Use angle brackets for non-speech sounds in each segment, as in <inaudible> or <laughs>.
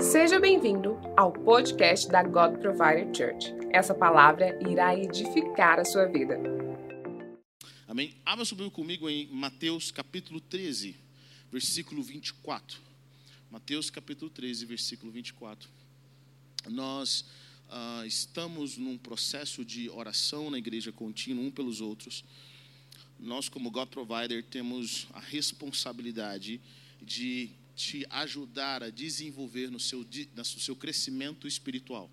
Seja bem-vindo ao podcast da God Provider Church. Essa palavra irá edificar a sua vida. Amém? Abra Bíblia comigo em Mateus capítulo 13, versículo 24. Mateus capítulo 13, versículo 24. Nós ah, estamos num processo de oração na igreja contínua, um pelos outros. Nós, como God Provider, temos a responsabilidade de te ajudar a desenvolver no seu, no seu crescimento espiritual.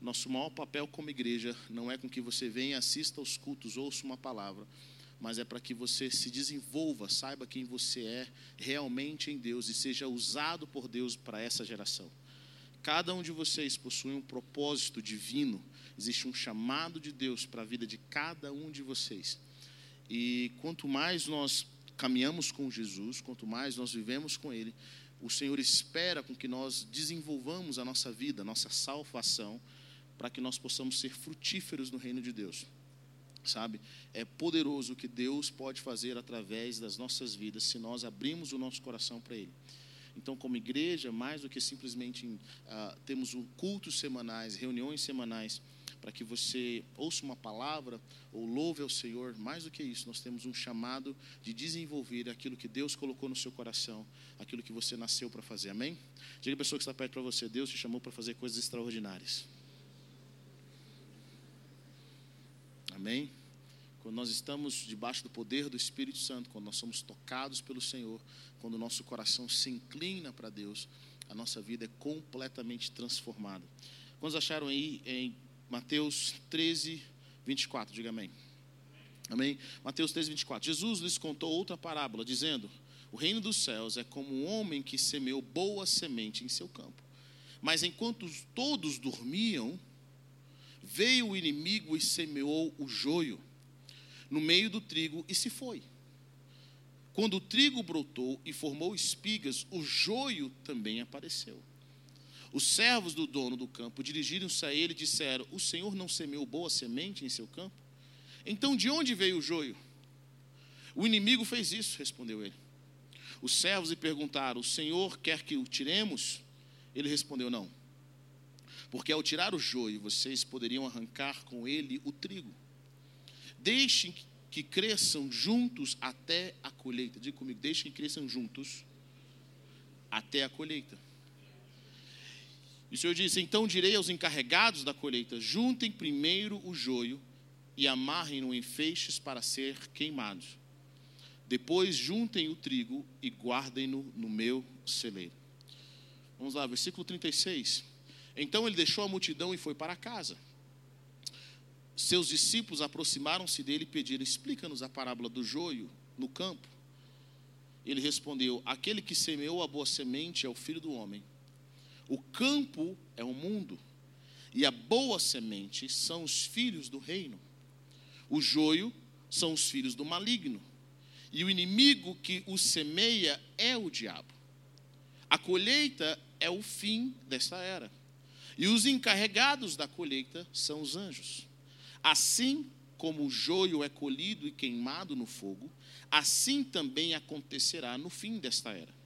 Nosso maior papel como igreja não é com que você venha, assista aos cultos, ouça uma palavra, mas é para que você se desenvolva, saiba quem você é realmente em Deus e seja usado por Deus para essa geração. Cada um de vocês possui um propósito divino, existe um chamado de Deus para a vida de cada um de vocês. E quanto mais nós caminhamos com Jesus, quanto mais nós vivemos com Ele, o Senhor espera com que nós desenvolvamos a nossa vida, a nossa salvação, para que nós possamos ser frutíferos no reino de Deus. Sabe? É poderoso o que Deus pode fazer através das nossas vidas se nós abrimos o nosso coração para Ele. Então, como igreja, mais do que simplesmente uh, temos cultos semanais, reuniões semanais, para que você ouça uma palavra ou louve ao Senhor. Mais do que isso, nós temos um chamado de desenvolver aquilo que Deus colocou no seu coração, aquilo que você nasceu para fazer. Amém? Diga a pessoa que está perto para você: Deus te chamou para fazer coisas extraordinárias. Amém? Quando nós estamos debaixo do poder do Espírito Santo, quando nós somos tocados pelo Senhor, quando o nosso coração se inclina para Deus, a nossa vida é completamente transformada. Quantos acharam aí em Mateus 13, 24, diga amém. Amém? Mateus 13, 24. Jesus lhes contou outra parábola, dizendo: O reino dos céus é como um homem que semeou boa semente em seu campo. Mas enquanto todos dormiam, veio o inimigo e semeou o joio no meio do trigo e se foi. Quando o trigo brotou e formou espigas, o joio também apareceu. Os servos do dono do campo dirigiram-se a ele e disseram: O senhor não semeou boa semente em seu campo? Então de onde veio o joio? O inimigo fez isso, respondeu ele. Os servos lhe perguntaram: O senhor quer que o tiremos? Ele respondeu: Não. Porque ao tirar o joio, vocês poderiam arrancar com ele o trigo. Deixem que cresçam juntos até a colheita. Diga comigo: deixem que cresçam juntos até a colheita. E o Senhor disse: Então direi aos encarregados da colheita: juntem primeiro o joio e amarrem-no em feixes para ser queimados. Depois juntem o trigo e guardem-no no meu celeiro. Vamos lá, versículo 36. Então ele deixou a multidão e foi para casa. Seus discípulos aproximaram-se dele e pediram: Explica-nos a parábola do joio no campo. Ele respondeu: Aquele que semeou a boa semente é o filho do homem. O campo é o mundo, e a boa semente são os filhos do reino. O joio são os filhos do maligno, e o inimigo que o semeia é o diabo. A colheita é o fim desta era, e os encarregados da colheita são os anjos. Assim como o joio é colhido e queimado no fogo, assim também acontecerá no fim desta era.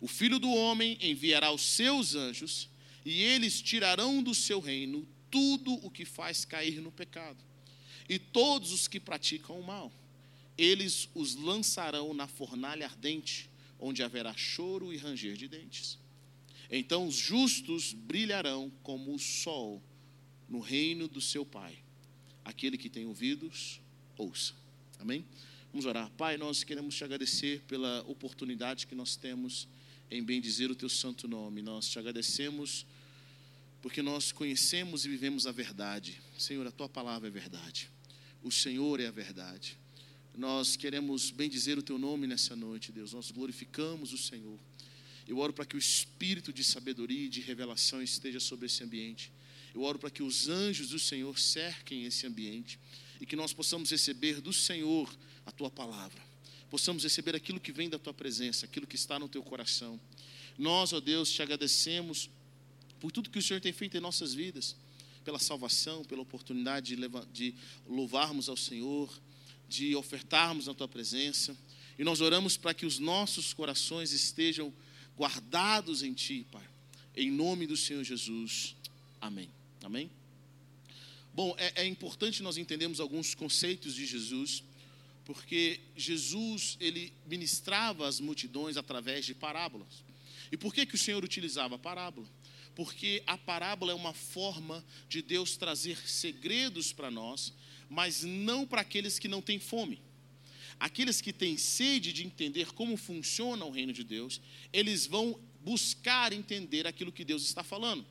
O filho do homem enviará os seus anjos, e eles tirarão do seu reino tudo o que faz cair no pecado, e todos os que praticam o mal. Eles os lançarão na fornalha ardente, onde haverá choro e ranger de dentes. Então os justos brilharão como o sol no reino do seu Pai. Aquele que tem ouvidos, ouça. Amém? Vamos orar. Pai, nós queremos te agradecer pela oportunidade que nós temos em bendizer o teu santo nome. Nós te agradecemos porque nós conhecemos e vivemos a verdade. Senhor, a tua palavra é verdade. O Senhor é a verdade. Nós queremos bendizer o teu nome nessa noite, Deus. Nós glorificamos o Senhor. Eu oro para que o espírito de sabedoria e de revelação esteja sobre esse ambiente. Eu oro para que os anjos do Senhor cerquem esse ambiente e que nós possamos receber do Senhor a tua palavra possamos receber aquilo que vem da tua presença, aquilo que está no teu coração. Nós, ó Deus, te agradecemos por tudo que o Senhor tem feito em nossas vidas, pela salvação, pela oportunidade de, louvarmos ao Senhor, de ofertarmos na tua presença. E nós oramos para que os nossos corações estejam guardados em ti, Pai. Em nome do Senhor Jesus. Amém. Amém? Bom, é, é importante nós entendermos alguns conceitos de Jesus, porque Jesus, ele ministrava as multidões através de parábolas. E por que, que o Senhor utilizava a parábola? Porque a parábola é uma forma de Deus trazer segredos para nós, mas não para aqueles que não têm fome. Aqueles que têm sede de entender como funciona o reino de Deus, eles vão buscar entender aquilo que Deus está falando.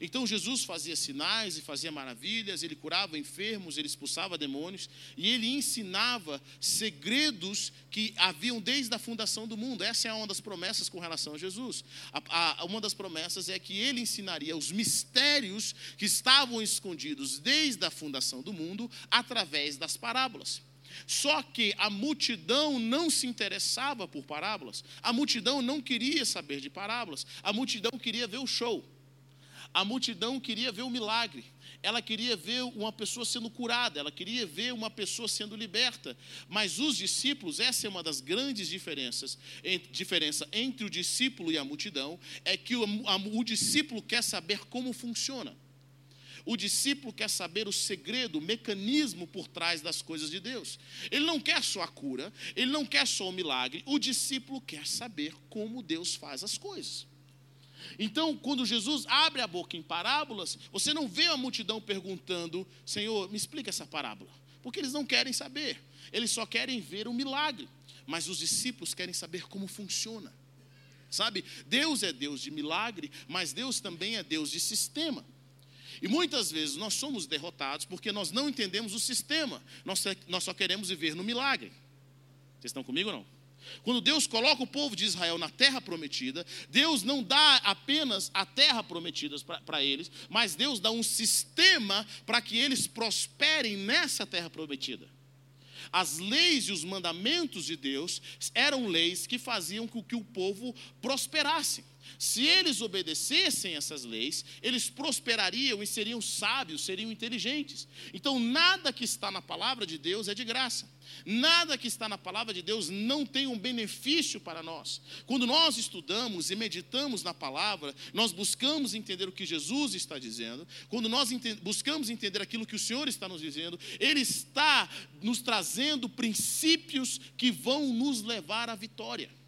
Então Jesus fazia sinais e fazia maravilhas, ele curava enfermos, ele expulsava demônios e ele ensinava segredos que haviam desde a fundação do mundo. Essa é uma das promessas com relação a Jesus. A, a, uma das promessas é que ele ensinaria os mistérios que estavam escondidos desde a fundação do mundo através das parábolas. Só que a multidão não se interessava por parábolas, a multidão não queria saber de parábolas, a multidão queria ver o show. A multidão queria ver o milagre, ela queria ver uma pessoa sendo curada, ela queria ver uma pessoa sendo liberta. Mas os discípulos, essa é uma das grandes diferenças, diferença entre o discípulo e a multidão, é que o, a, o discípulo quer saber como funciona. O discípulo quer saber o segredo, o mecanismo por trás das coisas de Deus. Ele não quer só a cura, ele não quer só o milagre, o discípulo quer saber como Deus faz as coisas. Então, quando Jesus abre a boca em parábolas, você não vê a multidão perguntando: Senhor, me explica essa parábola. Porque eles não querem saber, eles só querem ver o milagre. Mas os discípulos querem saber como funciona. Sabe, Deus é Deus de milagre, mas Deus também é Deus de sistema. E muitas vezes nós somos derrotados porque nós não entendemos o sistema, nós, nós só queremos viver no milagre. Vocês estão comigo ou não? Quando Deus coloca o povo de Israel na terra prometida, Deus não dá apenas a terra prometida para eles, mas Deus dá um sistema para que eles prosperem nessa terra prometida. As leis e os mandamentos de Deus eram leis que faziam com que o povo prosperasse. Se eles obedecessem essas leis, eles prosperariam e seriam sábios, seriam inteligentes. Então, nada que está na palavra de Deus é de graça. Nada que está na palavra de Deus não tem um benefício para nós. Quando nós estudamos e meditamos na palavra, nós buscamos entender o que Jesus está dizendo. Quando nós ente buscamos entender aquilo que o Senhor está nos dizendo, Ele está nos trazendo princípios que vão nos levar à vitória.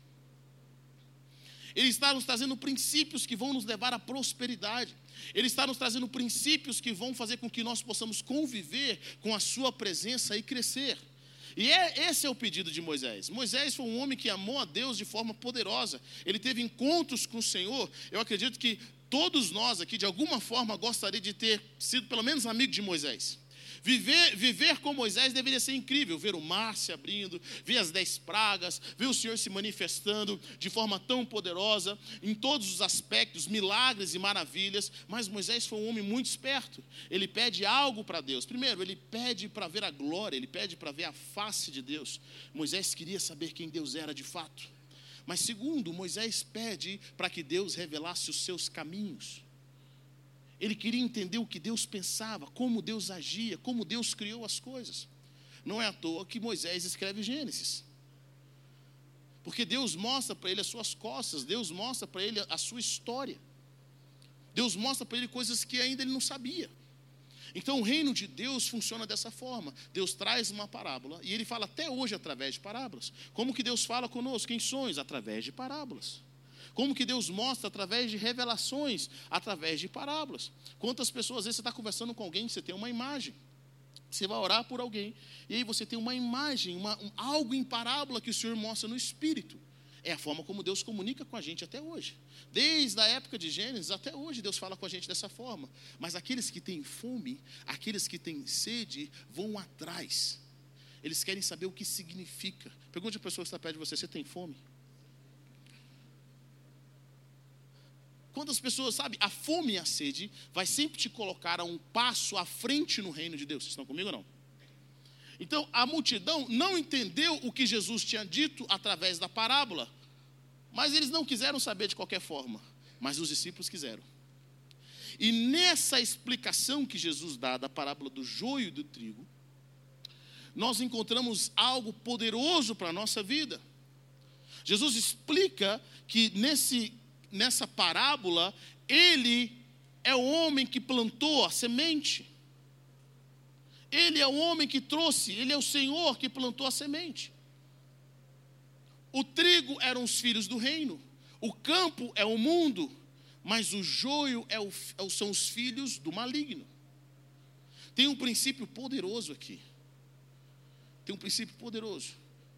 Ele está nos trazendo princípios que vão nos levar à prosperidade. Ele está nos trazendo princípios que vão fazer com que nós possamos conviver com a Sua presença e crescer. E é, esse é o pedido de Moisés. Moisés foi um homem que amou a Deus de forma poderosa. Ele teve encontros com o Senhor. Eu acredito que todos nós aqui, de alguma forma, gostaria de ter sido pelo menos amigo de Moisés. Viver, viver com Moisés deveria ser incrível, ver o mar se abrindo, ver as dez pragas, ver o Senhor se manifestando de forma tão poderosa, em todos os aspectos, milagres e maravilhas. Mas Moisés foi um homem muito esperto. Ele pede algo para Deus. Primeiro, ele pede para ver a glória, ele pede para ver a face de Deus. Moisés queria saber quem Deus era de fato. Mas segundo, Moisés pede para que Deus revelasse os seus caminhos. Ele queria entender o que Deus pensava, como Deus agia, como Deus criou as coisas. Não é à toa que Moisés escreve Gênesis. Porque Deus mostra para ele as suas costas, Deus mostra para ele a sua história. Deus mostra para ele coisas que ainda ele não sabia. Então o reino de Deus funciona dessa forma. Deus traz uma parábola e ele fala até hoje através de parábolas. Como que Deus fala conosco em sonhos? Através de parábolas. Como que Deus mostra através de revelações, através de parábolas. Quantas pessoas, às vezes, você está conversando com alguém, você tem uma imagem. Você vai orar por alguém, e aí você tem uma imagem, uma, um, algo em parábola que o Senhor mostra no Espírito. É a forma como Deus comunica com a gente até hoje. Desde a época de Gênesis até hoje, Deus fala com a gente dessa forma. Mas aqueles que têm fome, aqueles que têm sede, vão atrás. Eles querem saber o que significa. Pergunte a pessoa que está perto de você: você tem fome? Quantas pessoas, sabe, a fome e a sede vai sempre te colocar a um passo à frente no reino de Deus. Vocês estão comigo ou não? Então, a multidão não entendeu o que Jesus tinha dito através da parábola, mas eles não quiseram saber de qualquer forma, mas os discípulos quiseram. E nessa explicação que Jesus dá da parábola do joio e do trigo, nós encontramos algo poderoso para a nossa vida. Jesus explica que nesse nessa parábola ele é o homem que plantou a semente. Ele é o homem que trouxe, ele é o Senhor que plantou a semente. O trigo eram os filhos do reino, o campo é o mundo, mas o joio é o, é são os filhos do maligno. Tem um princípio poderoso aqui. Tem um princípio poderoso.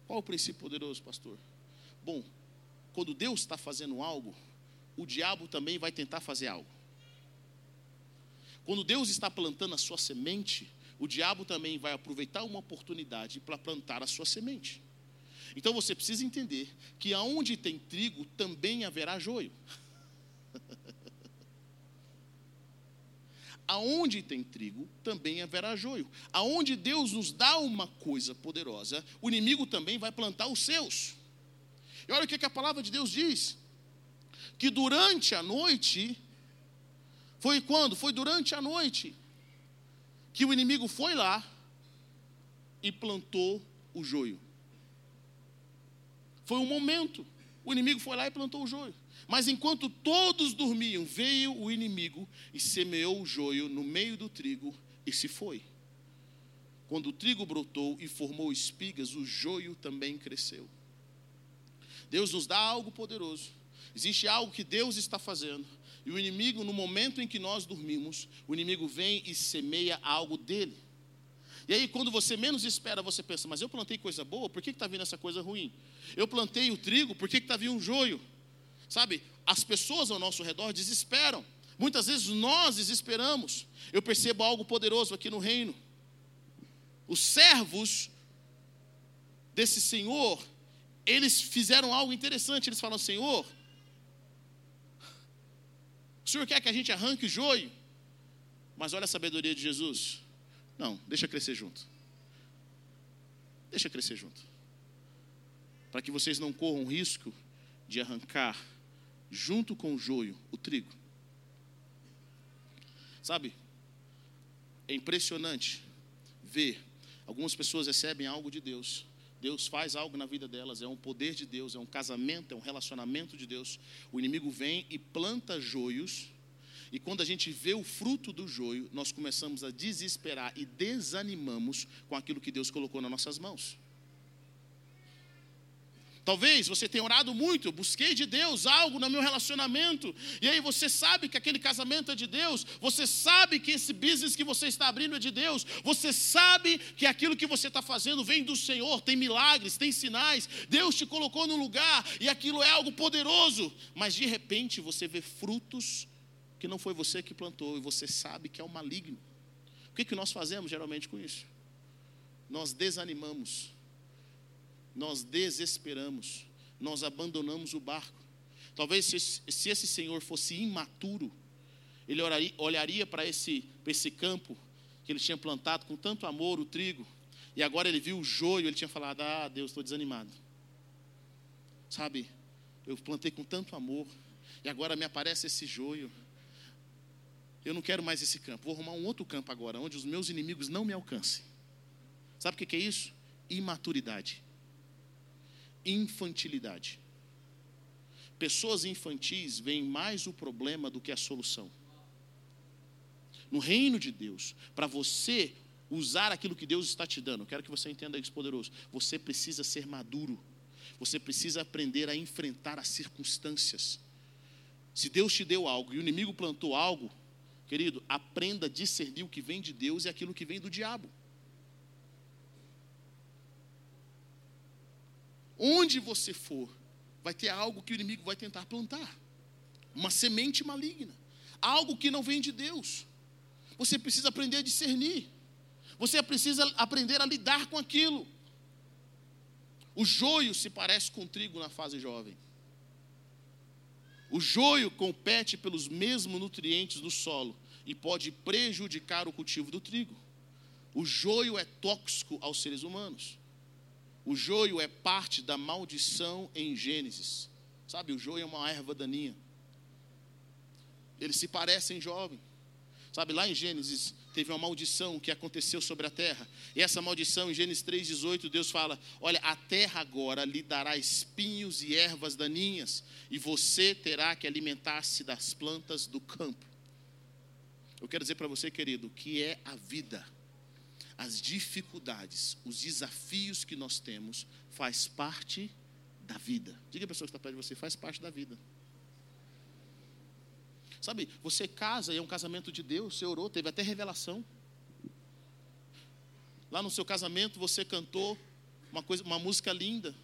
Qual é o princípio poderoso, pastor? Bom, quando Deus está fazendo algo, o diabo também vai tentar fazer algo. Quando Deus está plantando a sua semente, o diabo também vai aproveitar uma oportunidade para plantar a sua semente. Então você precisa entender que aonde tem trigo também haverá joio. <laughs> Aonde tem trigo, também haverá joio. Aonde Deus nos dá uma coisa poderosa, o inimigo também vai plantar os seus. E olha o que, a palavra de Deus diz: que durante a noite, foi quando? Foi durante a noite, que o inimigo foi lá e plantou o joio. Foi um momento. O inimigo foi lá e plantou o joio. Mas enquanto todos dormiam, veio o inimigo e semeou o joio no meio do trigo e se foi. Quando o trigo brotou e formou espigas, o joio também cresceu. Deus nos dá algo poderoso. Existe algo que Deus está fazendo. E o inimigo, no momento em que nós dormimos, o inimigo vem e semeia algo dele. E aí, quando você menos espera, você pensa, mas eu plantei coisa boa, por que está vindo essa coisa ruim? Eu plantei o trigo, por que está vindo um joio? Sabe, as pessoas ao nosso redor desesperam. Muitas vezes nós desesperamos. Eu percebo algo poderoso aqui no reino. Os servos desse Senhor, eles fizeram algo interessante. Eles falam: Senhor, o Senhor quer que a gente arranque o joio? Mas olha a sabedoria de Jesus. Não, deixa crescer junto. Deixa crescer junto. Para que vocês não corram risco de arrancar junto com o joio, o trigo. Sabe? É impressionante ver algumas pessoas recebem algo de Deus. Deus faz algo na vida delas, é um poder de Deus, é um casamento, é um relacionamento de Deus. O inimigo vem e planta joios, e quando a gente vê o fruto do joio, nós começamos a desesperar e desanimamos com aquilo que Deus colocou nas nossas mãos. Talvez você tenha orado muito, busquei de Deus algo no meu relacionamento, e aí você sabe que aquele casamento é de Deus, você sabe que esse business que você está abrindo é de Deus, você sabe que aquilo que você está fazendo vem do Senhor, tem milagres, tem sinais, Deus te colocou no lugar e aquilo é algo poderoso, mas de repente você vê frutos que não foi você que plantou e você sabe que é o maligno. O que, que nós fazemos geralmente com isso? Nós desanimamos nós desesperamos, nós abandonamos o barco. Talvez se, se esse senhor fosse imaturo, ele olharia, olharia para esse, esse campo que ele tinha plantado com tanto amor, o trigo, e agora ele viu o joio, ele tinha falado: Ah, Deus, estou desanimado. Sabe, eu plantei com tanto amor, e agora me aparece esse joio. Eu não quero mais esse campo, vou arrumar um outro campo agora, onde os meus inimigos não me alcancem. Sabe o que é isso? Imaturidade infantilidade. Pessoas infantis veem mais o problema do que a solução. No reino de Deus, para você usar aquilo que Deus está te dando, quero que você entenda isso, poderoso. Você precisa ser maduro. Você precisa aprender a enfrentar as circunstâncias. Se Deus te deu algo e o inimigo plantou algo, querido, aprenda a discernir o que vem de Deus e aquilo que vem do diabo. Onde você for, vai ter algo que o inimigo vai tentar plantar uma semente maligna, algo que não vem de Deus. Você precisa aprender a discernir, você precisa aprender a lidar com aquilo. O joio se parece com trigo na fase jovem. O joio compete pelos mesmos nutrientes do solo e pode prejudicar o cultivo do trigo. O joio é tóxico aos seres humanos. O joio é parte da maldição em Gênesis. Sabe, o joio é uma erva daninha. Eles se parecem jovem. Sabe, lá em Gênesis teve uma maldição que aconteceu sobre a terra. E essa maldição, em Gênesis 3,18, Deus fala: Olha, a terra agora lhe dará espinhos e ervas daninhas, e você terá que alimentar-se das plantas do campo. Eu quero dizer para você, querido, que é a vida. As dificuldades, os desafios que nós temos, faz parte da vida. Diga a pessoa que está perto de você, faz parte da vida. Sabe, você casa e é um casamento de Deus, você orou, teve até revelação. Lá no seu casamento você cantou uma, coisa, uma música linda.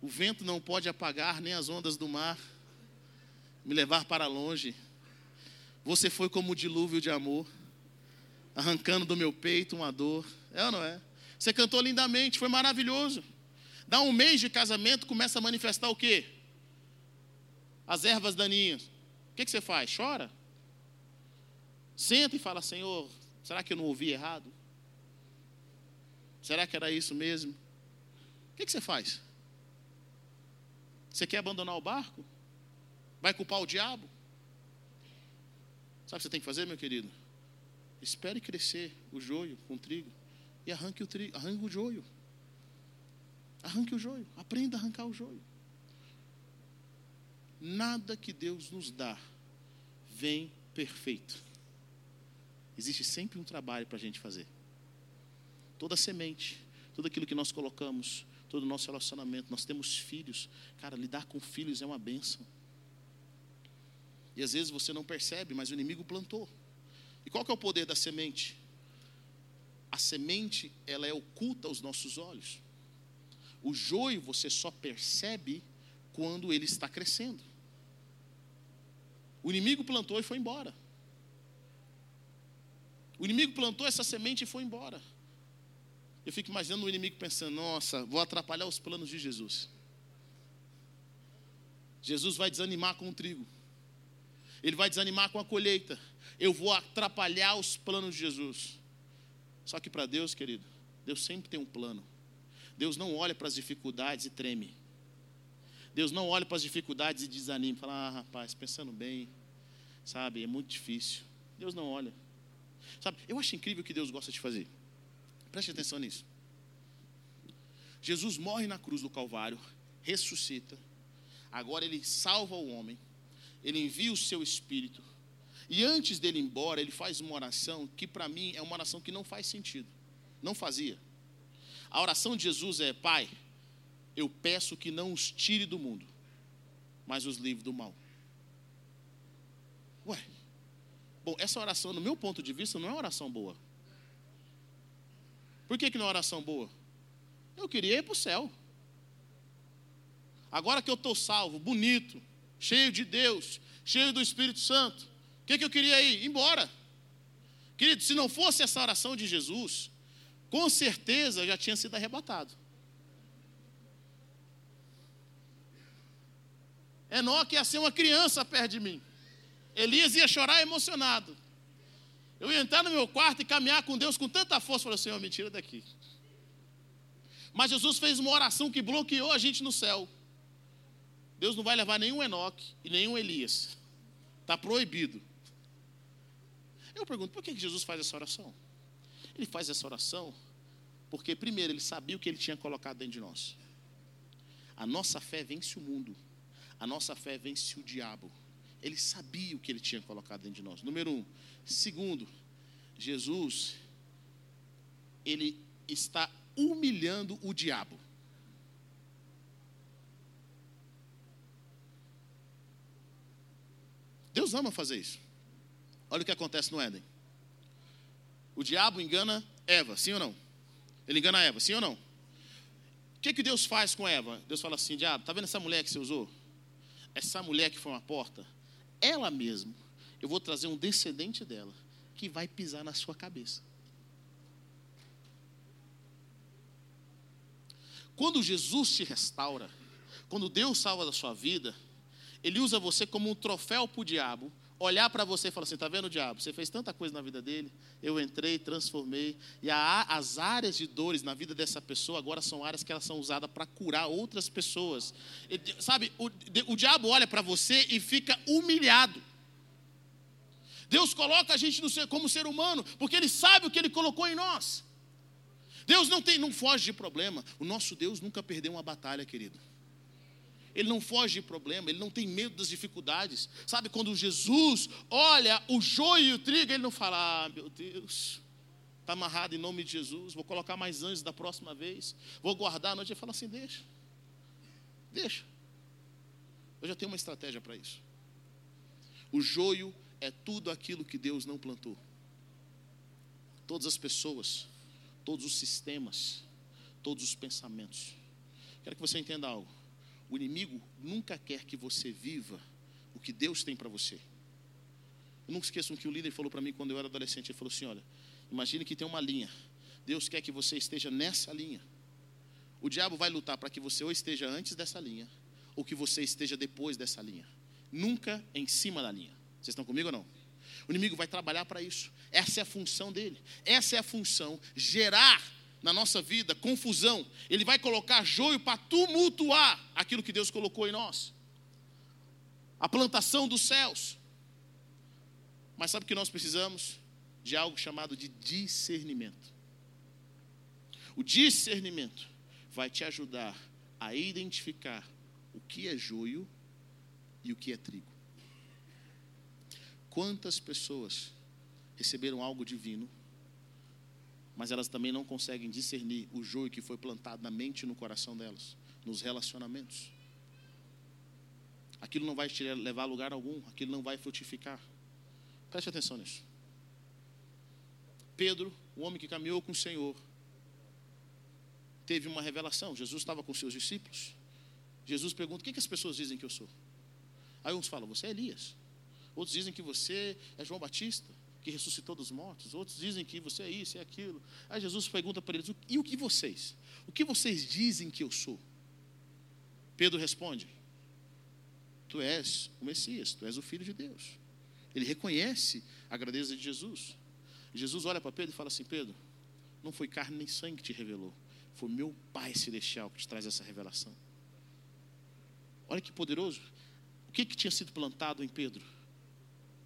O vento não pode apagar, nem as ondas do mar me levar para longe. Você foi como um dilúvio de amor, arrancando do meu peito uma dor. É ou não é? Você cantou lindamente, foi maravilhoso. Dá um mês de casamento, começa a manifestar o quê? As ervas daninhas. O que, você faz? Chora? Senta e fala: Senhor, será que eu não ouvi errado? Será que era isso mesmo? O que você faz? Você quer abandonar o barco? Vai culpar o diabo? Sabe o que você tem que fazer, meu querido? Espere crescer o joio com o trigo e arranque o, trigo, arranque o joio. Arranque o joio. Aprenda a arrancar o joio. Nada que Deus nos dá vem perfeito. Existe sempre um trabalho para a gente fazer. Toda semente, tudo aquilo que nós colocamos, todo o nosso relacionamento, nós temos filhos. Cara, lidar com filhos é uma benção. E às vezes você não percebe, mas o inimigo plantou. E qual que é o poder da semente? A semente, ela é oculta aos nossos olhos. O joio você só percebe quando ele está crescendo. O inimigo plantou e foi embora. O inimigo plantou essa semente e foi embora. Eu fico imaginando o inimigo pensando: nossa, vou atrapalhar os planos de Jesus. Jesus vai desanimar com o trigo, ele vai desanimar com a colheita. Eu vou atrapalhar os planos de Jesus. Só que para Deus, querido, Deus sempre tem um plano. Deus não olha para as dificuldades e treme. Deus não olha para as dificuldades e desanima, fala, ah, rapaz, pensando bem, sabe, é muito difícil. Deus não olha. Sabe, eu acho incrível o que Deus gosta de fazer. Preste atenção nisso. Jesus morre na cruz do Calvário, ressuscita. Agora ele salva o homem, ele envia o seu espírito. E antes dele ir embora, ele faz uma oração que para mim é uma oração que não faz sentido. Não fazia. A oração de Jesus é: Pai, eu peço que não os tire do mundo, mas os livre do mal. Ué, bom, essa oração, no meu ponto de vista, não é uma oração boa. Por que, que não é uma oração boa? Eu queria ir para o céu. Agora que eu estou salvo, bonito, cheio de Deus, cheio do Espírito Santo, o que, que eu queria ir? Embora. Querido, se não fosse essa oração de Jesus, com certeza eu já tinha sido arrebatado. Enoque ia ser uma criança perto de mim. Elias ia chorar emocionado. Eu ia entrar no meu quarto e caminhar com Deus com tanta força. Falei, Senhor, me tira daqui. Mas Jesus fez uma oração que bloqueou a gente no céu. Deus não vai levar nenhum Enoque e nenhum Elias. Está proibido. Eu pergunto, por que Jesus faz essa oração? Ele faz essa oração porque, primeiro, ele sabia o que ele tinha colocado dentro de nós. A nossa fé vence o mundo. A nossa fé vence o diabo. Ele sabia o que ele tinha colocado dentro de nós. Número um. Segundo, Jesus, ele está humilhando o diabo. Deus ama fazer isso. Olha o que acontece no Éden. O diabo engana Eva, sim ou não? Ele engana Eva, sim ou não? O que, que Deus faz com Eva? Deus fala assim: diabo, está vendo essa mulher que você usou? Essa mulher que foi uma porta, ela mesma, eu vou trazer um descendente dela que vai pisar na sua cabeça. Quando Jesus te restaura, quando Deus salva da sua vida, Ele usa você como um troféu para o diabo olhar para você e falar assim: está vendo, diabo? Você fez tanta coisa na vida dele, eu entrei, transformei. E a, as áreas de dores na vida dessa pessoa agora são áreas que elas são usadas para curar outras pessoas. E, sabe, o, o diabo olha para você e fica humilhado. Deus coloca a gente ser, como ser humano, porque Ele sabe o que Ele colocou em nós. Deus não tem, não foge de problema. O nosso Deus nunca perdeu uma batalha, querido. Ele não foge de problema, ele não tem medo das dificuldades. Sabe, quando Jesus olha o joio e o trigo, ele não fala: Ah, meu Deus, está amarrado em nome de Jesus, vou colocar mais anjos da próxima vez, vou guardar a noite. Ele fala assim: Deixa, deixa. Eu já tenho uma estratégia para isso. O joio é tudo aquilo que Deus não plantou. Todas as pessoas, todos os sistemas, todos os pensamentos. Quero que você entenda algo. O inimigo nunca quer que você viva o que Deus tem para você. Eu nunca esqueço que o líder falou para mim quando eu era adolescente. Ele falou assim: Olha, imagine que tem uma linha. Deus quer que você esteja nessa linha. O diabo vai lutar para que você ou esteja antes dessa linha, ou que você esteja depois dessa linha. Nunca em cima da linha. Vocês estão comigo ou não? O inimigo vai trabalhar para isso. Essa é a função dele. Essa é a função gerar na nossa vida confusão, ele vai colocar joio para tumultuar aquilo que Deus colocou em nós. A plantação dos céus. Mas sabe o que nós precisamos? De algo chamado de discernimento. O discernimento vai te ajudar a identificar o que é joio e o que é trigo. Quantas pessoas receberam algo divino mas elas também não conseguem discernir o joio que foi plantado na mente e no coração delas, nos relacionamentos. Aquilo não vai te levar a lugar algum, aquilo não vai frutificar. Preste atenção nisso. Pedro, o homem que caminhou com o Senhor, teve uma revelação. Jesus estava com seus discípulos. Jesus pergunta: O que, que as pessoas dizem que eu sou? Aí uns falam: Você é Elias. Outros dizem que você é João Batista que ressuscitou dos mortos, outros dizem que você é isso, é aquilo. Aí Jesus pergunta para eles: e o que vocês? O que vocês dizem que eu sou? Pedro responde: Tu és o Messias, tu és o Filho de Deus. Ele reconhece a grandeza de Jesus. Jesus olha para Pedro e fala assim: Pedro, não foi carne nem sangue que te revelou, foi meu Pai Celestial que te traz essa revelação. Olha que poderoso. O que, que tinha sido plantado em Pedro?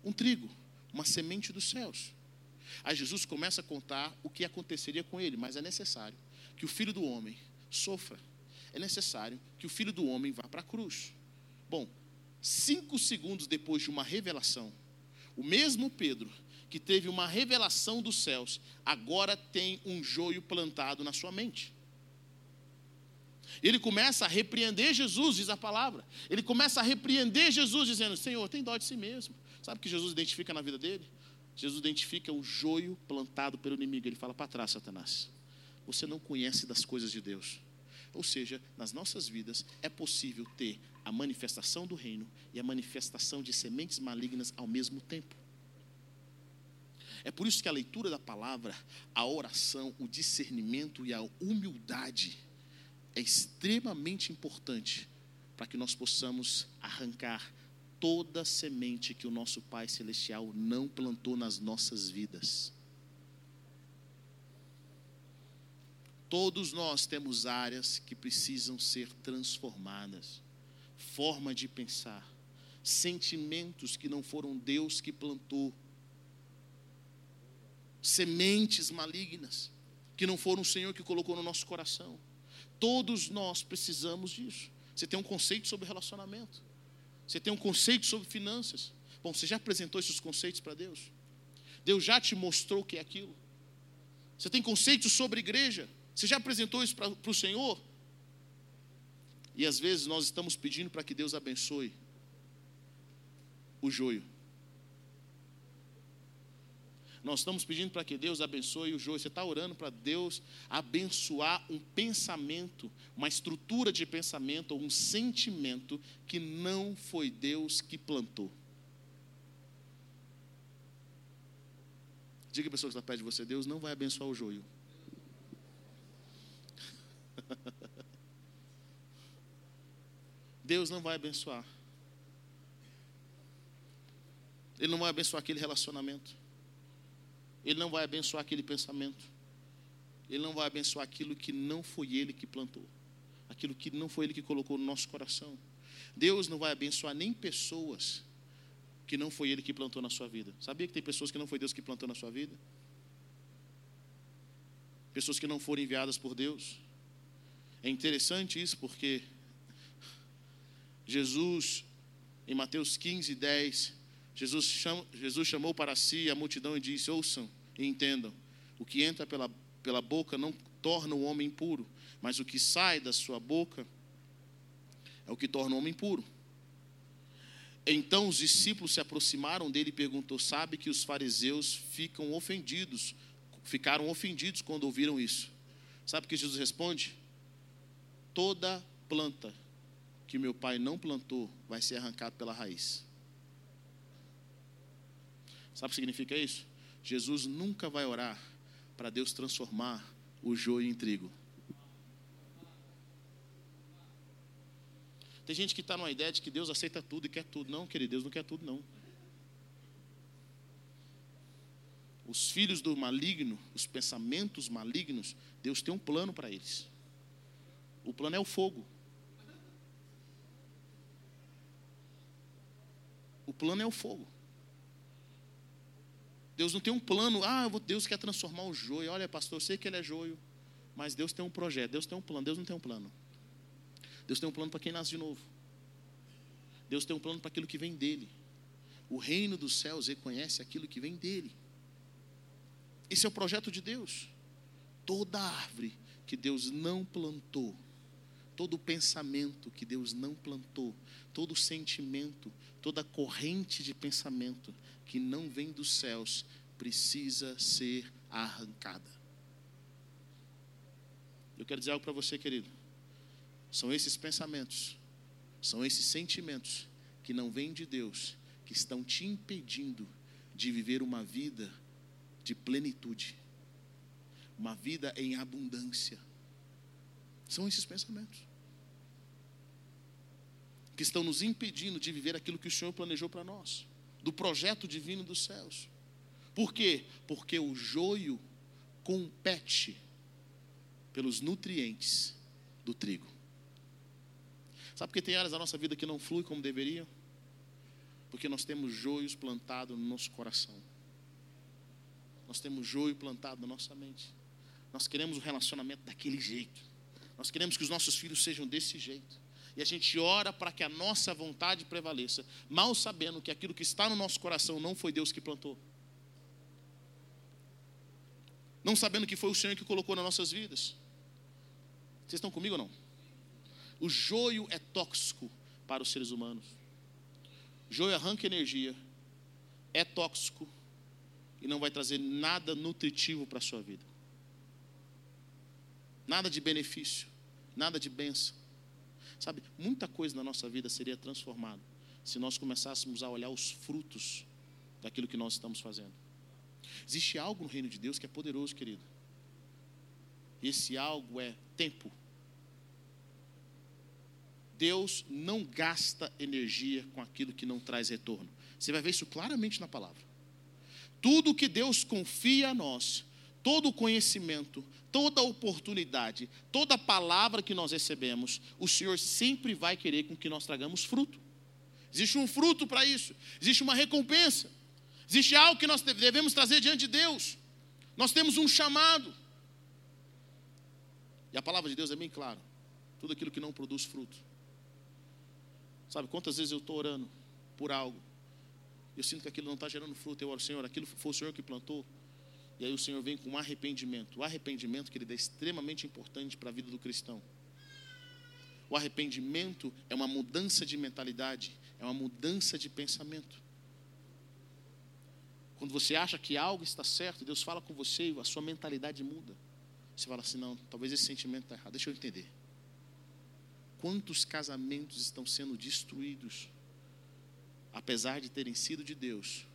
Um trigo uma semente dos céus. Aí Jesus começa a contar o que aconteceria com ele, mas é necessário que o filho do homem sofra. É necessário que o filho do homem vá para a cruz. Bom, cinco segundos depois de uma revelação, o mesmo Pedro que teve uma revelação dos céus, agora tem um joio plantado na sua mente. Ele começa a repreender Jesus, diz a palavra. Ele começa a repreender Jesus, dizendo: Senhor, tem dó de si mesmo. Sabe o que Jesus identifica na vida dele? Jesus identifica o joio plantado pelo inimigo. Ele fala para trás, Satanás. Você não conhece das coisas de Deus. Ou seja, nas nossas vidas é possível ter a manifestação do reino e a manifestação de sementes malignas ao mesmo tempo. É por isso que a leitura da palavra, a oração, o discernimento e a humildade é extremamente importante para que nós possamos arrancar toda semente que o nosso Pai Celestial não plantou nas nossas vidas. Todos nós temos áreas que precisam ser transformadas, forma de pensar, sentimentos que não foram Deus que plantou, sementes malignas que não foram o Senhor que colocou no nosso coração. Todos nós precisamos disso. Você tem um conceito sobre relacionamento. Você tem um conceito sobre finanças. Bom, você já apresentou esses conceitos para Deus? Deus já te mostrou o que é aquilo? Você tem conceitos sobre igreja? Você já apresentou isso para, para o Senhor? E às vezes nós estamos pedindo para que Deus abençoe o joio. Nós estamos pedindo para que Deus abençoe o joio. Você está orando para Deus abençoar um pensamento, uma estrutura de pensamento ou um sentimento que não foi Deus que plantou. Diga a pessoa que está perto de você: Deus não vai abençoar o joio. <laughs> Deus não vai abençoar. Ele não vai abençoar aquele relacionamento. Ele não vai abençoar aquele pensamento. Ele não vai abençoar aquilo que não foi Ele que plantou. Aquilo que não foi Ele que colocou no nosso coração. Deus não vai abençoar nem pessoas que não foi Ele que plantou na sua vida? Sabia que tem pessoas que não foi Deus que plantou na sua vida? Pessoas que não foram enviadas por Deus. É interessante isso porque Jesus, em Mateus 15, 10, Jesus, Jesus chamou para si a multidão e disse: Ouçam e entendam: o que entra pela, pela boca não torna o homem impuro, mas o que sai da sua boca é o que torna o homem puro. Então os discípulos se aproximaram dele e perguntou: Sabe que os fariseus ficam ofendidos, ficaram ofendidos quando ouviram isso? Sabe o que Jesus responde? Toda planta que meu pai não plantou vai ser arrancada pela raiz. Sabe o que significa isso? Jesus nunca vai orar para Deus transformar o joio em trigo. Tem gente que está numa ideia de que Deus aceita tudo e quer tudo. Não, querido, Deus não quer tudo, não. Os filhos do maligno, os pensamentos malignos, Deus tem um plano para eles. O plano é o fogo. O plano é o fogo. Deus não tem um plano, ah, Deus quer transformar o joio. Olha, pastor, eu sei que ele é joio, mas Deus tem um projeto, Deus tem um plano. Deus não tem um plano. Deus tem um plano para quem nasce de novo. Deus tem um plano para aquilo que vem dele. O reino dos céus reconhece aquilo que vem dele. Esse é o projeto de Deus. Toda árvore que Deus não plantou, todo pensamento que Deus não plantou, todo sentimento, toda corrente de pensamento que não vem dos céus precisa ser arrancada. Eu quero dizer algo para você, querido. São esses pensamentos, são esses sentimentos que não vêm de Deus, que estão te impedindo de viver uma vida de plenitude, uma vida em abundância. São esses pensamentos que estão nos impedindo de viver aquilo que o Senhor planejou para nós, do projeto divino dos céus. Por quê? Porque o joio compete pelos nutrientes do trigo. Sabe por que tem áreas da nossa vida que não fluem como deveriam? Porque nós temos joios plantados no nosso coração. Nós temos joio plantado na nossa mente. Nós queremos um relacionamento daquele jeito. Nós queremos que os nossos filhos sejam desse jeito. E a gente ora para que a nossa vontade prevaleça, mal sabendo que aquilo que está no nosso coração não foi Deus que plantou. Não sabendo que foi o Senhor que colocou nas nossas vidas. Vocês estão comigo ou não? O joio é tóxico para os seres humanos. O joio arranca energia, é tóxico e não vai trazer nada nutritivo para a sua vida. Nada de benefício, nada de bênção. Sabe, muita coisa na nossa vida seria transformada se nós começássemos a olhar os frutos daquilo que nós estamos fazendo. Existe algo no reino de Deus que é poderoso, querido. E esse algo é tempo. Deus não gasta energia com aquilo que não traz retorno. Você vai ver isso claramente na palavra. Tudo que Deus confia a nós, todo o conhecimento, toda oportunidade, toda palavra que nós recebemos, o Senhor sempre vai querer com que nós tragamos fruto. Existe um fruto para isso, existe uma recompensa, existe algo que nós devemos trazer diante de Deus. Nós temos um chamado. E a palavra de Deus é bem clara: tudo aquilo que não produz fruto Sabe quantas vezes eu estou orando por algo? Eu sinto que aquilo não está gerando fruto. Eu oro, Senhor, aquilo foi o Senhor que plantou. E aí o Senhor vem com arrependimento. O arrependimento, que ele é extremamente importante para a vida do cristão. O arrependimento é uma mudança de mentalidade, é uma mudança de pensamento. Quando você acha que algo está certo, Deus fala com você e a sua mentalidade muda. Você fala assim: não, talvez esse sentimento está errado. Deixa eu entender. Quantos casamentos estão sendo destruídos, apesar de terem sido de Deus,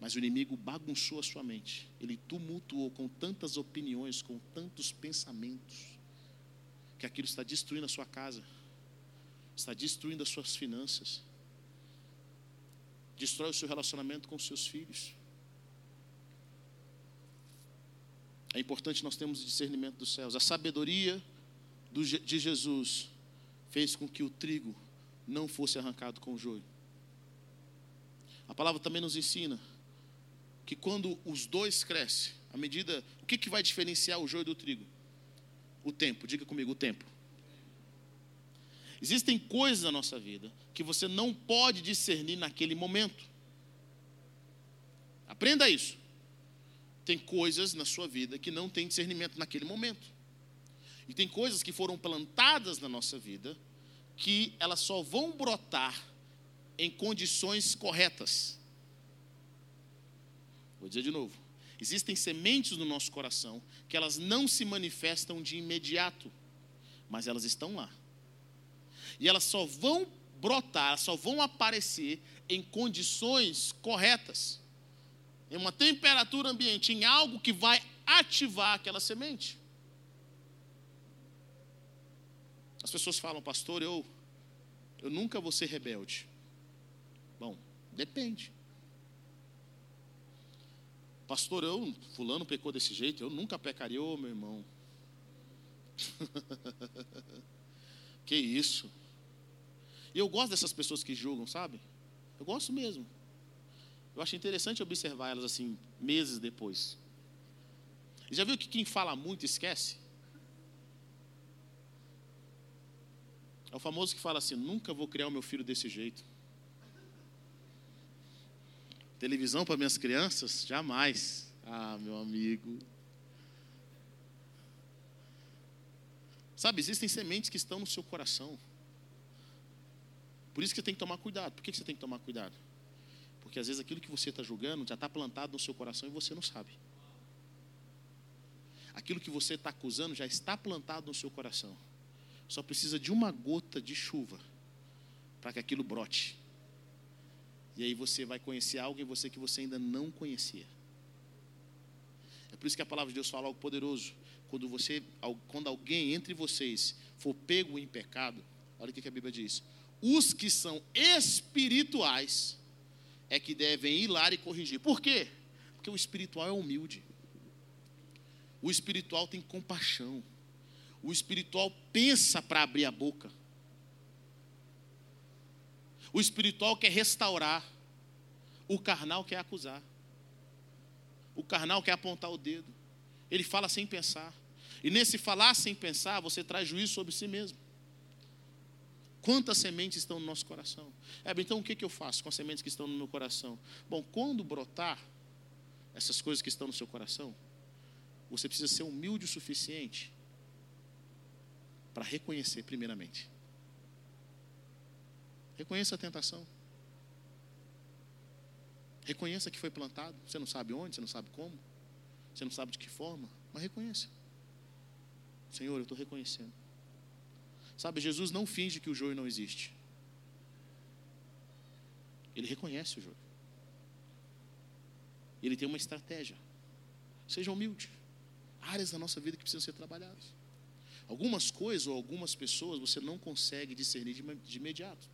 mas o inimigo bagunçou a sua mente, ele tumultuou com tantas opiniões, com tantos pensamentos, que aquilo está destruindo a sua casa, está destruindo as suas finanças, destrói o seu relacionamento com os seus filhos. É importante nós termos o discernimento dos céus, a sabedoria de Jesus fez com que o trigo não fosse arrancado com o joio. A palavra também nos ensina que quando os dois crescem, à medida. O que, que vai diferenciar o joio do trigo? O tempo, diga comigo, o tempo. Existem coisas na nossa vida que você não pode discernir naquele momento. Aprenda isso. Tem coisas na sua vida que não tem discernimento naquele momento. E tem coisas que foram plantadas na nossa vida que elas só vão brotar em condições corretas. Vou dizer de novo. Existem sementes no nosso coração que elas não se manifestam de imediato, mas elas estão lá. E elas só vão brotar, só vão aparecer em condições corretas, em uma temperatura ambiente, em algo que vai ativar aquela semente. As pessoas falam, pastor, eu, eu nunca vou ser rebelde. Bom, depende. Pastor, eu, fulano pecou desse jeito, eu nunca pecaria, ô oh, meu irmão. <laughs> que isso? E eu gosto dessas pessoas que julgam, sabe? Eu gosto mesmo. Eu acho interessante observar elas assim, meses depois. Já viu que quem fala muito esquece? É o famoso que fala assim: nunca vou criar o meu filho desse jeito. Televisão para minhas crianças? Jamais. Ah, meu amigo. Sabe, existem sementes que estão no seu coração. Por isso que você tem que tomar cuidado. Por que você tem que tomar cuidado? Porque às vezes aquilo que você está julgando já está plantado no seu coração e você não sabe. Aquilo que você está acusando já está plantado no seu coração. Só precisa de uma gota de chuva para que aquilo brote. E aí você vai conhecer algo em você que você ainda não conhecia. É por isso que a palavra de Deus fala algo poderoso. Quando você, quando alguém entre vocês for pego em pecado, olha o que a Bíblia diz: os que são espirituais é que devem ir lá e corrigir. Por quê? Porque o espiritual é humilde. O espiritual tem compaixão. O espiritual pensa para abrir a boca. O espiritual quer restaurar. O carnal quer acusar. O carnal quer apontar o dedo. Ele fala sem pensar. E nesse falar sem pensar, você traz juízo sobre si mesmo. Quantas sementes estão no nosso coração? É, então o que, eu faço com as sementes que estão no meu coração? Bom, quando brotar essas coisas que estão no seu coração, você precisa ser humilde o suficiente para reconhecer, primeiramente. Reconheça a tentação. Reconheça que foi plantado. Você não sabe onde, você não sabe como, você não sabe de que forma, mas reconheça. Senhor, eu estou reconhecendo. Sabe, Jesus não finge que o joio não existe. Ele reconhece o joio. Ele tem uma estratégia. Seja humilde. Áreas da nossa vida que precisam ser trabalhadas. Algumas coisas ou algumas pessoas você não consegue discernir de imediato.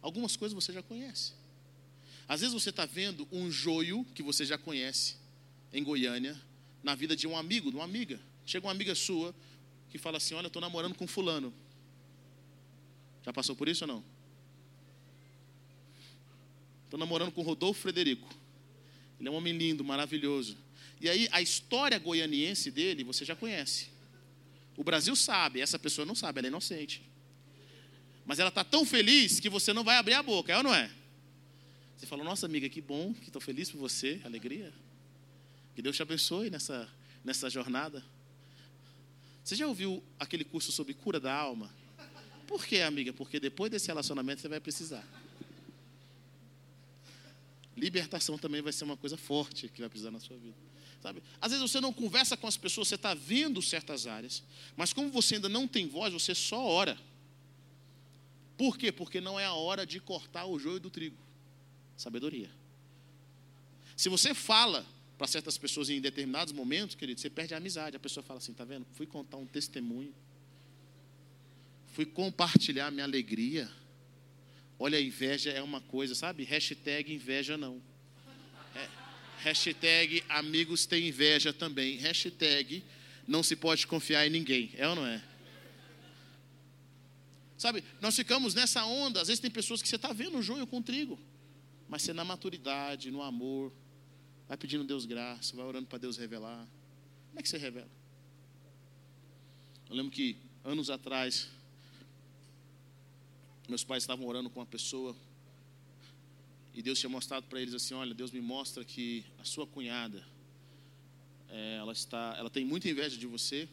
Algumas coisas você já conhece. Às vezes você está vendo um joio que você já conhece em Goiânia, na vida de um amigo, de uma amiga. Chega uma amiga sua que fala assim: Olha, estou namorando com Fulano. Já passou por isso ou não? Estou namorando com Rodolfo Frederico. Ele é um homem lindo, maravilhoso. E aí a história goianiense dele você já conhece. O Brasil sabe, essa pessoa não sabe, ela é inocente. Mas ela está tão feliz que você não vai abrir a boca, é ou não é? Você falou, nossa amiga, que bom, que estou feliz por você, alegria. Que Deus te abençoe nessa, nessa jornada. Você já ouviu aquele curso sobre cura da alma? Por quê, amiga? Porque depois desse relacionamento você vai precisar. Libertação também vai ser uma coisa forte que vai precisar na sua vida. Sabe? Às vezes você não conversa com as pessoas, você está vendo certas áreas, mas como você ainda não tem voz, você só ora. Por quê? Porque não é a hora de cortar o joio do trigo. Sabedoria. Se você fala para certas pessoas em determinados momentos, querido, você perde a amizade. A pessoa fala assim: tá vendo? Fui contar um testemunho, fui compartilhar minha alegria. Olha, inveja é uma coisa, sabe? Hashtag inveja não. É, hashtag amigos têm inveja também. Hashtag não se pode confiar em ninguém. É ou não é? Sabe, nós ficamos nessa onda. Às vezes tem pessoas que você está vendo o joio com trigo, mas você na maturidade, no amor, vai pedindo a Deus graça, vai orando para Deus revelar. Como é que você revela? Eu lembro que anos atrás, meus pais estavam orando com uma pessoa e Deus tinha mostrado para eles assim: olha, Deus me mostra que a sua cunhada, é, ela está, ela tem muita inveja de você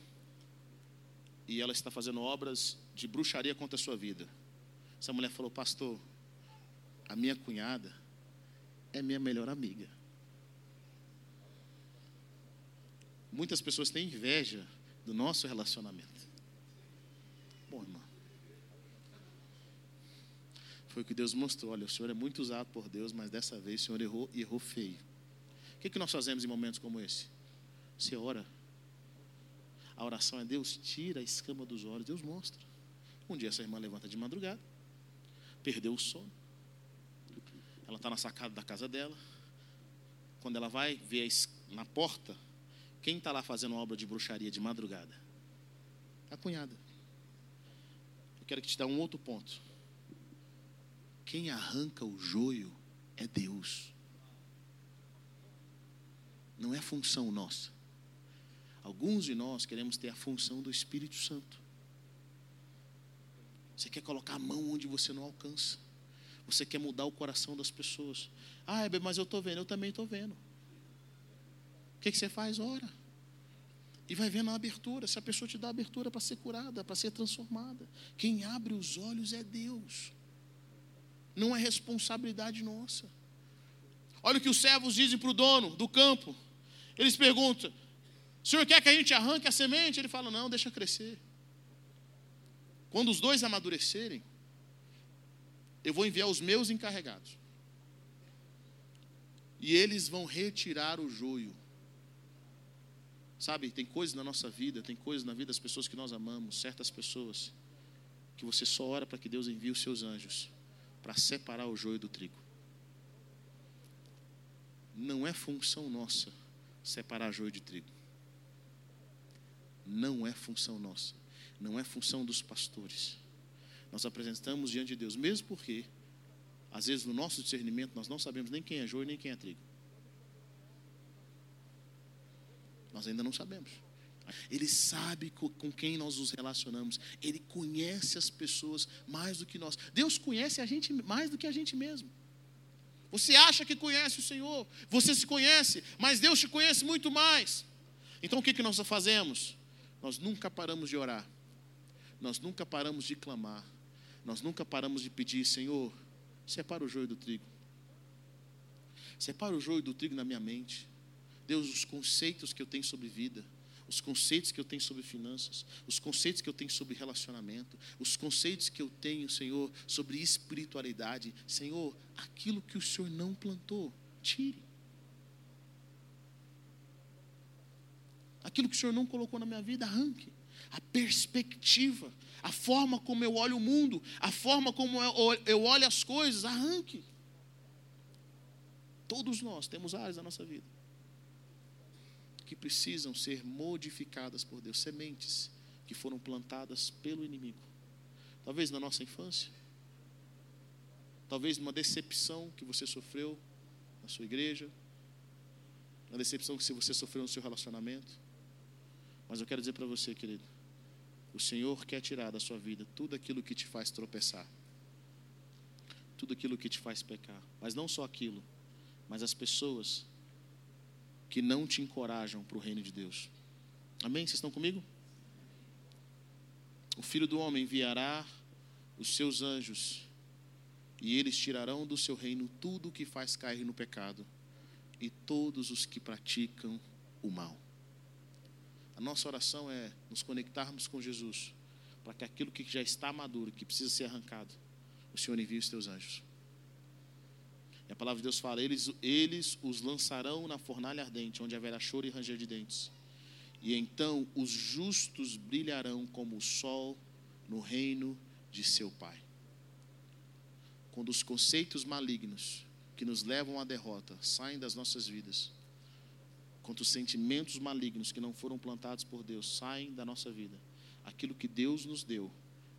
e ela está fazendo obras de bruxaria contra a sua vida. Essa mulher falou, pastor, a minha cunhada é minha melhor amiga. Muitas pessoas têm inveja do nosso relacionamento. Bom, irmão. Foi o que Deus mostrou. Olha, o Senhor é muito usado por Deus, mas dessa vez o Senhor errou e errou feio. O que, que nós fazemos em momentos como esse? Você ora. A oração é Deus tira a escama dos olhos, Deus mostra. Um dia essa irmã levanta de madrugada, perdeu o sono. Ela está na sacada da casa dela. Quando ela vai ver na porta, quem está lá fazendo obra de bruxaria de madrugada? A cunhada. Eu quero que te dê um outro ponto. Quem arranca o joio é Deus. Não é função nossa. Alguns de nós queremos ter a função do Espírito Santo. Você quer colocar a mão onde você não alcança. Você quer mudar o coração das pessoas. Ah, mas eu estou vendo, eu também estou vendo. O que, que você faz? Ora. E vai vendo a abertura. Se a pessoa te dá abertura para ser curada, para ser transformada. Quem abre os olhos é Deus. Não é responsabilidade nossa. Olha o que os servos dizem para o dono do campo. Eles perguntam: o senhor quer que a gente arranque a semente? Ele fala: Não, deixa crescer. Quando os dois amadurecerem, eu vou enviar os meus encarregados. E eles vão retirar o joio. Sabe, tem coisas na nossa vida, tem coisas na vida das pessoas que nós amamos, certas pessoas, que você só ora para que Deus envie os seus anjos para separar o joio do trigo. Não é função nossa separar joio de trigo não é função nossa, não é função dos pastores. Nós apresentamos diante de Deus, mesmo porque, às vezes, no nosso discernimento, nós não sabemos nem quem é joio nem quem é trigo. Nós ainda não sabemos. Ele sabe com quem nós nos relacionamos. Ele conhece as pessoas mais do que nós. Deus conhece a gente mais do que a gente mesmo. Você acha que conhece o Senhor, você se conhece, mas Deus te conhece muito mais. Então o que, que nós fazemos? Nós nunca paramos de orar, nós nunca paramos de clamar, nós nunca paramos de pedir, Senhor, separa o joio do trigo, separa o joio do trigo na minha mente, Deus, os conceitos que eu tenho sobre vida, os conceitos que eu tenho sobre finanças, os conceitos que eu tenho sobre relacionamento, os conceitos que eu tenho, Senhor, sobre espiritualidade. Senhor, aquilo que o Senhor não plantou, tire. Aquilo que o Senhor não colocou na minha vida, arranque. A perspectiva, a forma como eu olho o mundo, a forma como eu olho as coisas, arranque. Todos nós temos áreas da nossa vida que precisam ser modificadas por Deus, sementes que foram plantadas pelo inimigo. Talvez na nossa infância, talvez numa decepção que você sofreu na sua igreja, uma decepção que você sofreu no seu relacionamento, mas eu quero dizer para você, querido, o Senhor quer tirar da sua vida tudo aquilo que te faz tropeçar, tudo aquilo que te faz pecar, mas não só aquilo, mas as pessoas que não te encorajam para o reino de Deus. Amém? Vocês estão comigo? O filho do homem enviará os seus anjos, e eles tirarão do seu reino tudo o que faz cair no pecado, e todos os que praticam o mal. A nossa oração é nos conectarmos com Jesus, para que aquilo que já está maduro, que precisa ser arrancado, o Senhor envie os teus anjos. E a palavra de Deus fala: eles, eles os lançarão na fornalha ardente, onde haverá choro e ranger de dentes. E então os justos brilharão como o sol no reino de seu Pai. Quando os conceitos malignos que nos levam à derrota saem das nossas vidas, quando os sentimentos malignos que não foram plantados por Deus saem da nossa vida, aquilo que Deus nos deu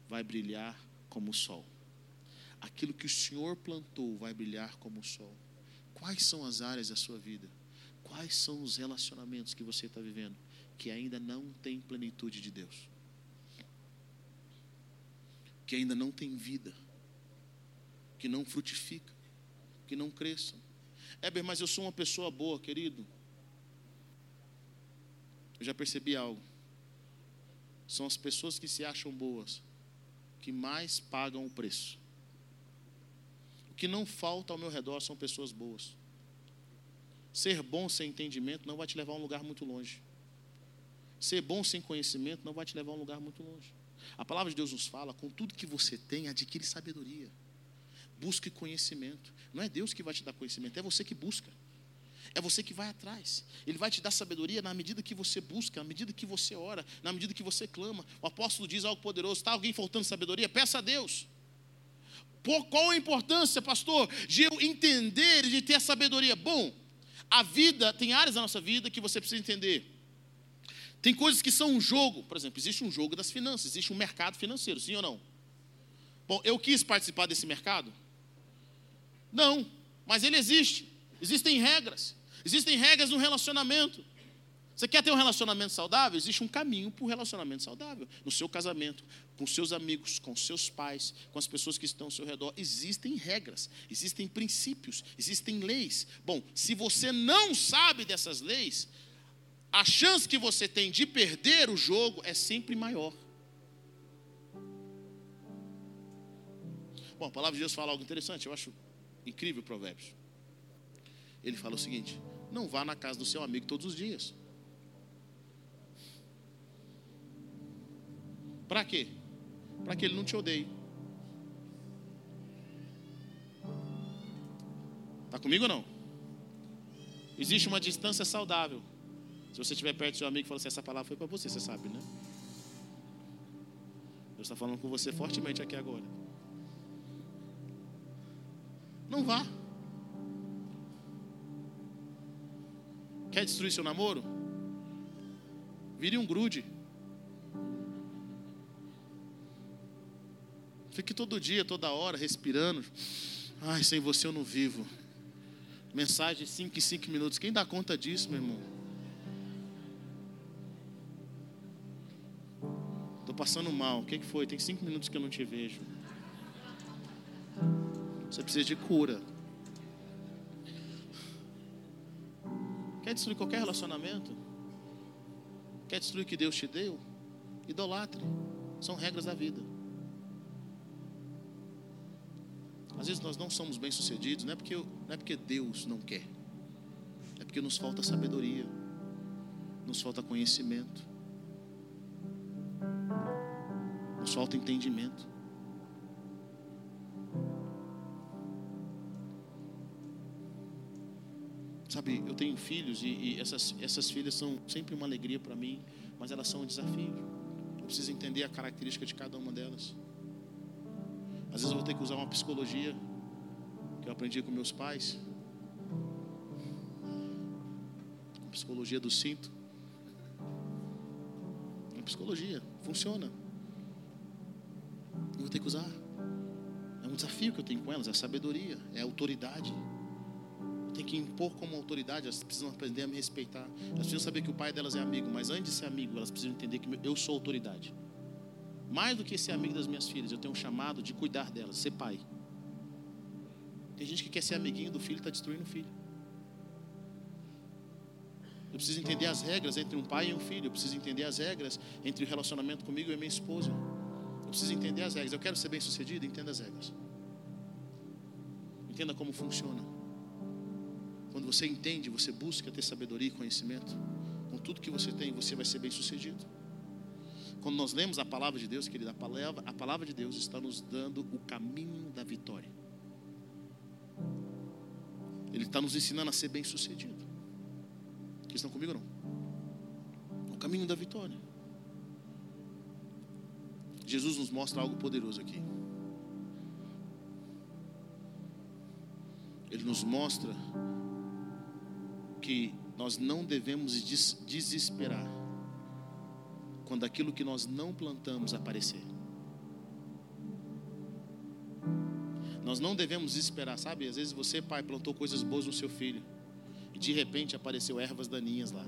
vai brilhar como o sol. Aquilo que o Senhor plantou vai brilhar como o sol. Quais são as áreas da sua vida? Quais são os relacionamentos que você está vivendo que ainda não tem plenitude de Deus? Que ainda não tem vida, que não frutifica, que não cresçam. Éber, mas eu sou uma pessoa boa, querido. Eu já percebi algo. São as pessoas que se acham boas que mais pagam o preço. O que não falta ao meu redor são pessoas boas. Ser bom sem entendimento não vai te levar a um lugar muito longe. Ser bom sem conhecimento não vai te levar a um lugar muito longe. A palavra de Deus nos fala: com tudo que você tem, adquire sabedoria. Busque conhecimento. Não é Deus que vai te dar conhecimento, é você que busca. É você que vai atrás. Ele vai te dar sabedoria na medida que você busca, na medida que você ora, na medida que você clama. O apóstolo diz algo poderoso: está alguém faltando sabedoria? Peça a Deus. Por qual a importância, pastor, de eu entender e de ter a sabedoria? Bom, a vida, tem áreas da nossa vida que você precisa entender. Tem coisas que são um jogo, por exemplo, existe um jogo das finanças, existe um mercado financeiro, sim ou não? Bom, eu quis participar desse mercado? Não, mas ele existe. Existem regras. Existem regras no relacionamento. Você quer ter um relacionamento saudável? Existe um caminho para o relacionamento saudável. No seu casamento, com seus amigos, com seus pais, com as pessoas que estão ao seu redor. Existem regras, existem princípios, existem leis. Bom, se você não sabe dessas leis, a chance que você tem de perder o jogo é sempre maior. Bom, a palavra de Deus fala algo interessante, eu acho incrível o Provérbios. Ele fala o seguinte: não vá na casa do seu amigo todos os dias. Para quê? Para que ele não te odeie. Está comigo ou não? Existe uma distância saudável. Se você estiver perto do seu amigo e falar assim, essa palavra foi para você, você sabe, né? Deus está falando com você fortemente aqui agora. Não vá. Quer destruir seu namoro? Vire um grude. Fique todo dia, toda hora, respirando. Ai, sem você eu não vivo. Mensagem 5 em 5 minutos. Quem dá conta disso, meu irmão? Estou passando mal. O que, que foi? Tem 5 minutos que eu não te vejo. Você precisa de cura. Quer destruir qualquer relacionamento? Quer destruir o que Deus te deu? Idolatre. São regras da vida. Às vezes nós não somos bem-sucedidos, não, é porque, não é porque Deus não quer, é porque nos falta sabedoria, nos falta conhecimento, nos falta entendimento. Sabe, eu tenho filhos e, e essas, essas filhas são sempre uma alegria para mim, mas elas são um desafio. Eu preciso entender a característica de cada uma delas. Às vezes eu vou ter que usar uma psicologia que eu aprendi com meus pais. Uma psicologia do cinto. Uma psicologia, funciona. Eu vou ter que usar. É um desafio que eu tenho com elas, é a sabedoria, é a autoridade. Tem que impor como autoridade, elas precisam aprender a me respeitar. Elas precisam saber que o pai delas é amigo, mas antes de ser amigo, elas precisam entender que eu sou autoridade. Mais do que ser amigo das minhas filhas, eu tenho um chamado de cuidar delas, ser pai. Tem gente que quer ser amiguinho do filho e está destruindo o filho. Eu preciso entender as regras entre um pai e um filho. Eu preciso entender as regras entre o relacionamento comigo e minha esposa. Eu preciso entender as regras. Eu quero ser bem sucedido, entenda as regras. Entenda como funciona. Quando você entende, você busca ter sabedoria e conhecimento. Com tudo que você tem, você vai ser bem sucedido. Quando nós lemos a palavra de Deus, querida, a palavra, a palavra de Deus está nos dando o caminho da vitória. Ele está nos ensinando a ser bem sucedido. Vocês estão comigo não? O caminho da vitória. Jesus nos mostra algo poderoso aqui. Ele nos mostra que nós não devemos desesperar quando aquilo que nós não plantamos aparecer. Nós não devemos esperar, sabe? Às vezes você, pai, plantou coisas boas no seu filho e de repente apareceu ervas daninhas lá.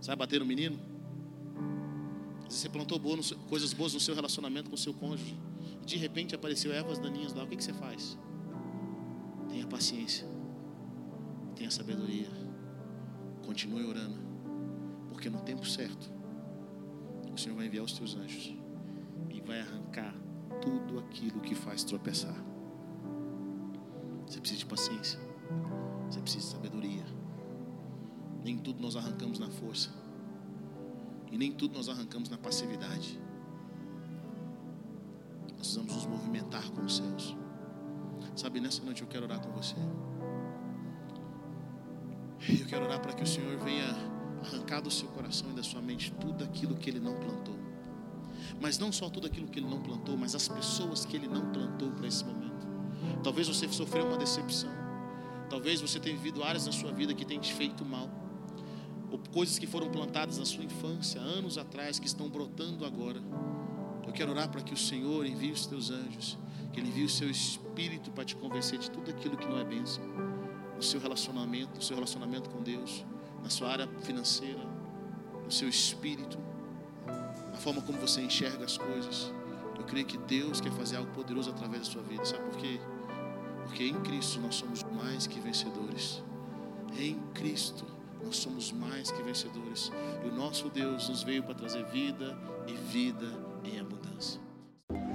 Sabe bater no menino? Às vezes você plantou boas, coisas boas no seu relacionamento com o seu cônjuge e de repente apareceu ervas daninhas lá. O que, que você faz? Tenha paciência, tenha sabedoria, continue orando, porque no tempo certo o Senhor vai enviar os teus anjos e vai arrancar tudo aquilo que faz tropeçar. Você precisa de paciência. Você precisa de sabedoria. Nem tudo nós arrancamos na força. E nem tudo nós arrancamos na passividade. Nós precisamos nos movimentar com os céus. Sabe, nessa noite eu quero orar com você. Eu quero orar para que o Senhor venha arrancar do seu coração e da sua mente tudo aquilo que Ele não plantou. Mas não só tudo aquilo que Ele não plantou, mas as pessoas que Ele não plantou para esse momento. Talvez você sofreu uma decepção. Talvez você tenha vivido áreas na sua vida que tem te feito mal. Ou coisas que foram plantadas na sua infância, anos atrás, que estão brotando agora. Eu quero orar para que o Senhor envie os teus anjos, que Ele envie o seu espírito para te convencer de tudo aquilo que não é bênção. Seu relacionamento, seu relacionamento com Deus, na sua área financeira, no seu espírito, na forma como você enxerga as coisas. Eu creio que Deus quer fazer algo poderoso através da sua vida. Sabe por quê? Porque em Cristo nós somos mais que vencedores. Em Cristo nós somos mais que vencedores. E o nosso Deus nos veio para trazer vida e vida em abundância.